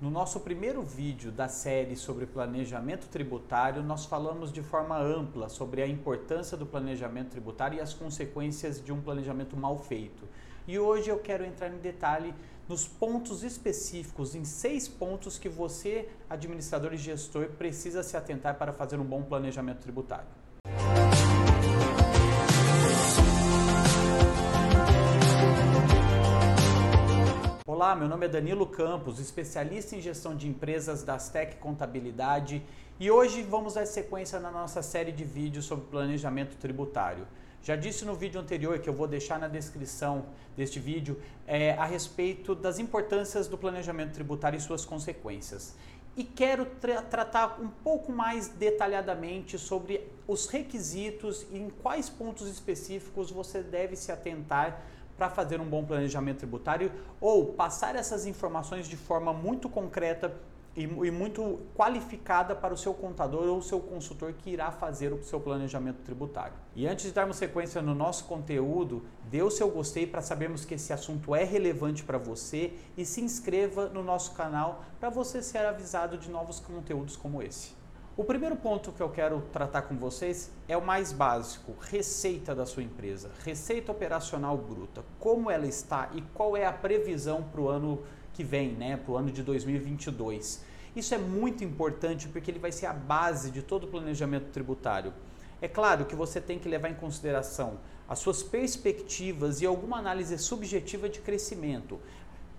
No nosso primeiro vídeo da série sobre planejamento tributário, nós falamos de forma ampla sobre a importância do planejamento tributário e as consequências de um planejamento mal feito. E hoje eu quero entrar em detalhe nos pontos específicos, em seis pontos que você, administrador e gestor, precisa se atentar para fazer um bom planejamento tributário. Olá, meu nome é Danilo Campos, especialista em gestão de empresas da Astec Contabilidade e hoje vamos dar sequência na nossa série de vídeos sobre planejamento tributário. Já disse no vídeo anterior que eu vou deixar na descrição deste vídeo é, a respeito das importâncias do planejamento tributário e suas consequências. E quero tra tratar um pouco mais detalhadamente sobre os requisitos e em quais pontos específicos você deve se atentar para fazer um bom planejamento tributário ou passar essas informações de forma muito concreta e, e, muito qualificada para o seu contador ou seu consultor que irá fazer o seu planejamento tributário. E antes de darmos sequência no nosso conteúdo, dê o seu gostei para sabermos que esse assunto é relevante para você e se inscreva no nosso canal para você ser avisado de novos conteúdos como esse. O primeiro ponto que eu quero tratar com vocês é o mais básico, receita da sua empresa, receita operacional bruta, como ela está e qual é a previsão para o ano que vem, né, para o ano de 2022. Isso é muito importante porque ele vai ser a base de todo o planejamento tributário. É claro que você tem que levar em consideração as suas perspectivas e alguma análise subjetiva de crescimento.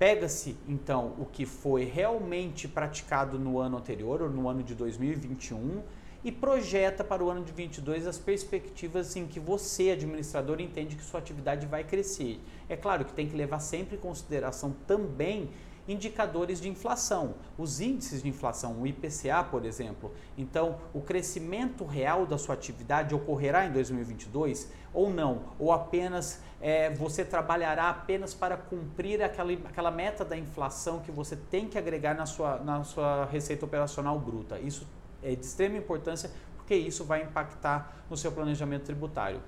Pega-se então o que foi realmente praticado no ano anterior, ou no ano de 2021, e projeta para o ano de 22 as perspectivas em que você, administrador, entende que sua atividade vai crescer. É claro que tem que levar sempre em consideração também indicadores de inflação, os índices de inflação, o IPCA, por exemplo. Então, o crescimento real da sua atividade ocorrerá em 2022 ou não? Ou apenas é, você trabalhará apenas para cumprir aquela, aquela meta da inflação que você tem que agregar na sua, na sua receita operacional bruta? Isso é de extrema importância porque isso vai impactar no seu planejamento tributário.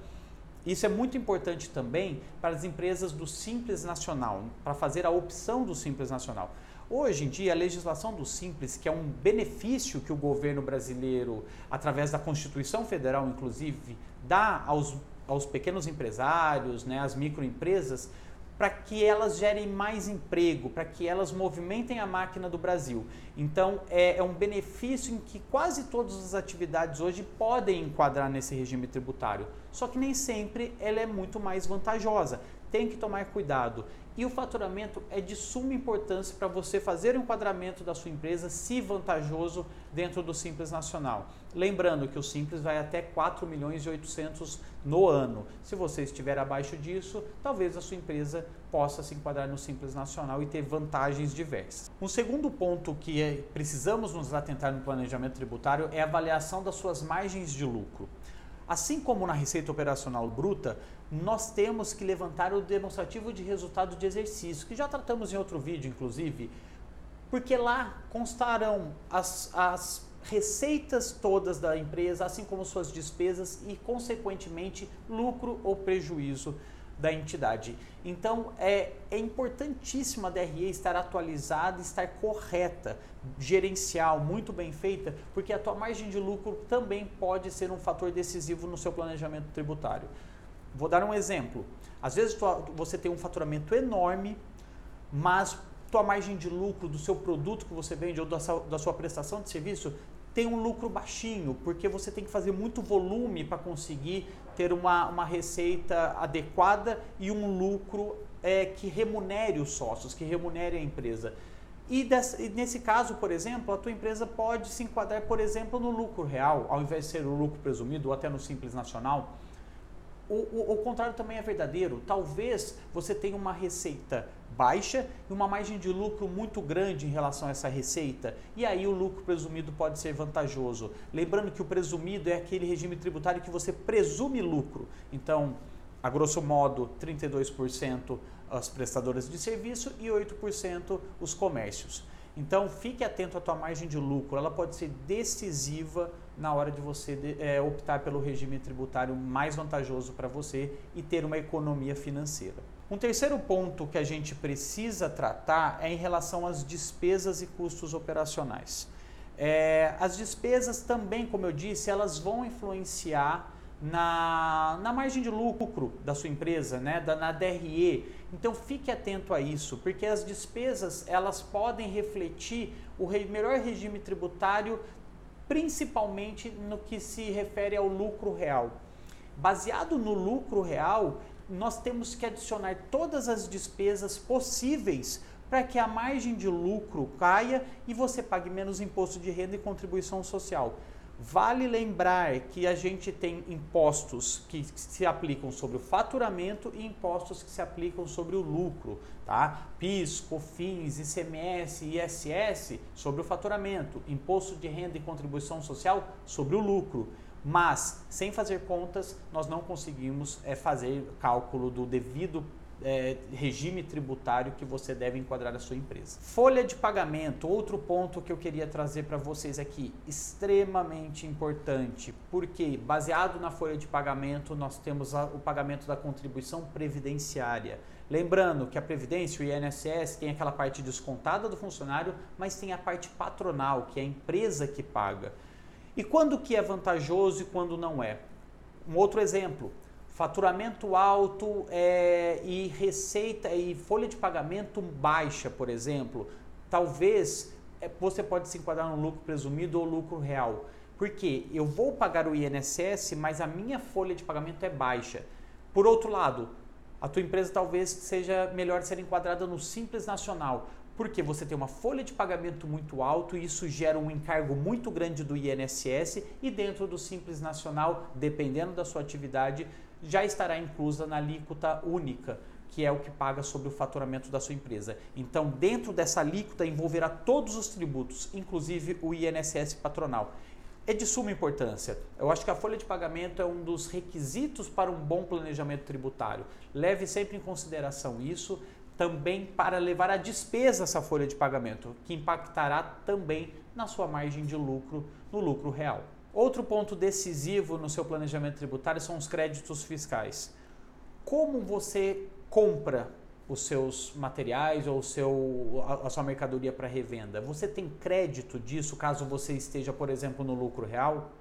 Isso é muito importante também para as empresas do Simples Nacional, para fazer a opção do Simples Nacional. Hoje em dia, a legislação do Simples, que é um benefício que o governo brasileiro, através da Constituição Federal, inclusive, dá aos, aos pequenos empresários, né, às microempresas, para que elas gerem mais emprego, para que elas movimentem a máquina do Brasil. Então, é, é, um benefício em que quase todas as atividades hoje podem enquadrar nesse regime tributário. Só que nem sempre ela é muito mais vantajosa. Tem que tomar cuidado. E o faturamento é de suma importância para você fazer o enquadramento da sua empresa se vantajoso dentro do Simples Nacional. Lembrando que o Simples vai até 4 milhões e 800 no ano. Se você estiver abaixo disso, talvez a sua empresa possa se enquadrar no Simples Nacional e ter vantagens diversas. Um segundo ponto que é, precisamos nos atentar no planejamento tributário é a avaliação das suas margens de lucro. Assim como na receita operacional bruta, nós temos que levantar o demonstrativo de resultado de exercício, que já tratamos em outro vídeo, inclusive, porque lá constarão as, as receitas todas da empresa, assim como suas despesas e, consequentemente, lucro ou prejuízo da entidade. Então é, é importantíssimo a DRE estar atualizada, estar correta, gerencial, muito bem feita, porque a tua margem de lucro também pode ser um fator decisivo no seu planejamento tributário. Vou dar um exemplo. Às vezes você tem um faturamento enorme, mas tua margem de lucro do seu produto que você vende ou da sua, da sua prestação de serviço tem um lucro baixinho, porque você tem que fazer muito volume para conseguir ter uma, uma receita adequada e um lucro é, que remunere os sócios, que remunere a empresa. E, e, nesse caso, por exemplo, a tua empresa pode se enquadrar, por exemplo, no lucro real, ao invés de ser o lucro presumido ou até no simples nacional. O, o, o contrário também é verdadeiro. Talvez você tenha uma receita baixa e uma margem de lucro muito grande em relação a essa receita, e aí o lucro presumido pode ser vantajoso. Lembrando que o presumido é aquele regime tributário que você presume lucro. Então, a grosso modo, 32% as prestadoras de serviço e 8% os comércios. Então fique atento à tua margem de lucro, ela pode ser decisiva na hora de você é, optar pelo regime tributário mais vantajoso para você e ter uma economia financeira. Um terceiro ponto que a gente precisa tratar é em relação às despesas e custos operacionais. É, as despesas também, como eu disse, elas vão influenciar na, na margem de lucro da sua empresa, né, da, na DRE. Então fique atento a isso, porque as despesas elas podem refletir o re, melhor regime tributário, principalmente no que se refere ao lucro real. Baseado no lucro real, nós temos que adicionar todas as despesas possíveis para que a margem de lucro caia e você pague menos imposto de renda e contribuição social. Vale lembrar que a gente tem impostos que se aplicam sobre o faturamento e impostos que se aplicam sobre o lucro, tá? PIS, COFINS, ICMS, ISS sobre o faturamento, imposto de renda e contribuição social sobre o lucro. Mas, sem fazer contas, nós não conseguimos é, fazer cálculo do devido é, regime tributário que você deve enquadrar a sua empresa. Folha de pagamento, outro ponto que eu queria trazer para vocês aqui, extremamente importante, porque baseado na folha de pagamento nós temos a, o pagamento da contribuição previdenciária. Lembrando que a Previdência, o INSS, tem aquela parte descontada do funcionário, mas tem a parte patronal, que é a empresa que paga. E quando que é vantajoso e quando não é? Um outro exemplo, faturamento alto é, e receita e folha de pagamento baixa, por exemplo, talvez é, você pode se enquadrar no lucro presumido ou lucro real. Porque eu vou pagar o INSS, mas a minha folha de pagamento é baixa. Por outro lado, a tua empresa talvez seja melhor ser enquadrada no Simples Nacional, porque você tem uma folha de pagamento muito alto e isso gera um encargo muito grande do INSS e dentro do Simples Nacional, dependendo da sua atividade, já estará inclusa na alíquota única, que é o que paga sobre o faturamento da sua empresa. Então, dentro dessa alíquota envolverá todos os tributos, inclusive o INSS patronal. É de suma importância. Eu acho que a folha de pagamento é um dos requisitos para um bom planejamento tributário. Leve sempre em consideração isso, também para levar a despesa essa folha de pagamento, que impactará também na sua margem de lucro, no lucro real. Outro ponto decisivo no seu planejamento tributário são os créditos fiscais. Como você compra os seus materiais ou seu, a, sua mercadoria para revenda? Você tem crédito disso caso você esteja, por exemplo, no lucro real?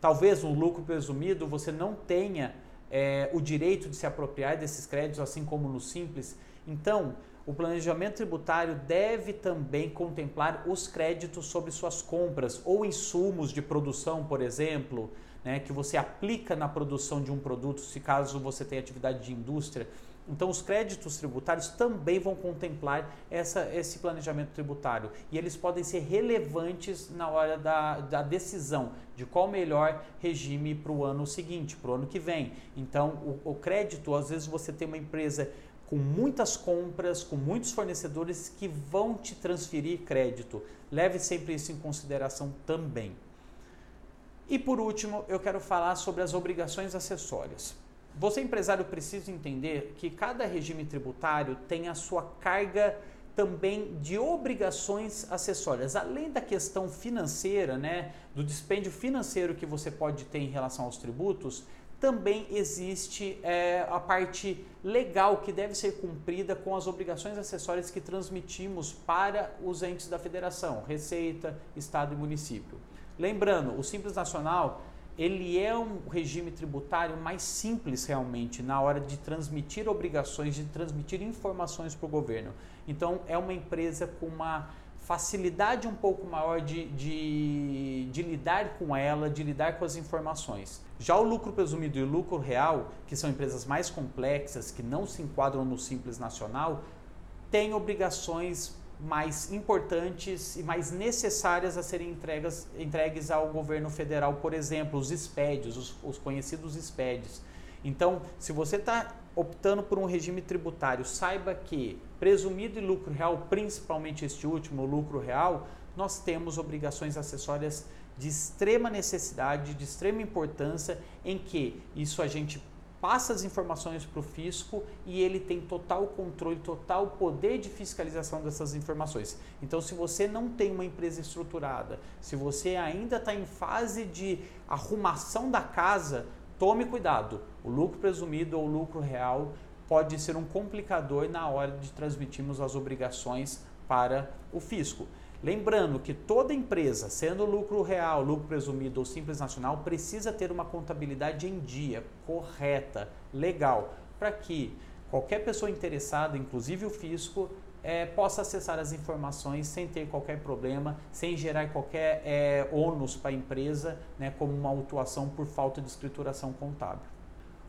Talvez no lucro presumido você não tenha é, o direito de se apropriar desses créditos, assim como no simples. Então, o planejamento tributário deve também contemplar os créditos sobre suas compras ou insumos de produção, por exemplo, né, que você aplica na produção de um produto, se caso você tenha atividade de indústria. Então, os créditos tributários também vão contemplar essa, esse planejamento tributário e eles podem ser relevantes na hora da, da decisão de qual melhor regime para o ano seguinte, para o ano que vem. Então, o, o crédito, às vezes você tem uma empresa com muitas compras, com muitos fornecedores que vão te transferir crédito. Leve sempre isso em consideração também. E por último, eu quero falar sobre as obrigações acessórias. Você, empresário, precisa entender que cada regime tributário tem a sua carga também de obrigações acessórias, além da questão financeira, né, do dispêndio financeiro que você pode ter em relação aos tributos, também existe é, a parte legal que deve ser cumprida com as obrigações acessórias que transmitimos para os entes da federação, Receita, Estado e município. Lembrando, o Simples Nacional ele é um regime tributário mais simples realmente na hora de transmitir obrigações, de transmitir informações para o governo. Então é uma empresa com uma facilidade um pouco maior de, de, de, lidar com ela, de lidar com as informações. Já o lucro presumido e o lucro real, que são empresas mais complexas, que não se enquadram no Simples Nacional, têm obrigações mais importantes e mais necessárias a serem entregas, entregues ao governo federal, por exemplo, os SPEDs, os, os conhecidos SPEDs. Então, se você está optando por um regime tributário, saiba que presumido e lucro real, principalmente este último, lucro real, nós temos obrigações acessórias de extrema necessidade, de extrema importância, em que isso a gente passa as informações para o fisco e ele tem total controle, total poder de fiscalização dessas informações. Então, se você não tem uma empresa estruturada, se você ainda está em fase de arrumação da casa, tome cuidado. O lucro presumido ou o lucro real pode ser um complicador na hora de transmitirmos as obrigações para o fisco. Lembrando que toda empresa, sendo lucro real, lucro presumido ou simples nacional, precisa ter uma contabilidade em dia, correta, legal, para que qualquer pessoa interessada, inclusive o fisco, é, possa acessar as informações sem ter qualquer problema, sem gerar qualquer é, ônus para a empresa, né, como uma autuação por falta de escrituração contábil.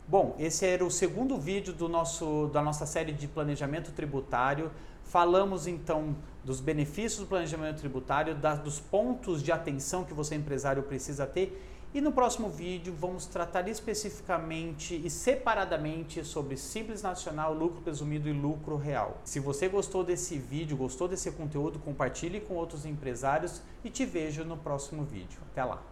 Bom, esse era o segundo vídeo do nosso, da nossa série de planejamento tributário. Falamos então dos benefícios do planejamento tributário, da, dos pontos de atenção que você empresário precisa ter e no próximo vídeo vamos tratar especificamente e separadamente sobre Simples Nacional, lucro presumido e lucro real. Se você gostou desse vídeo, gostou desse conteúdo, compartilhe com outros empresários e te vejo no próximo vídeo. Até lá!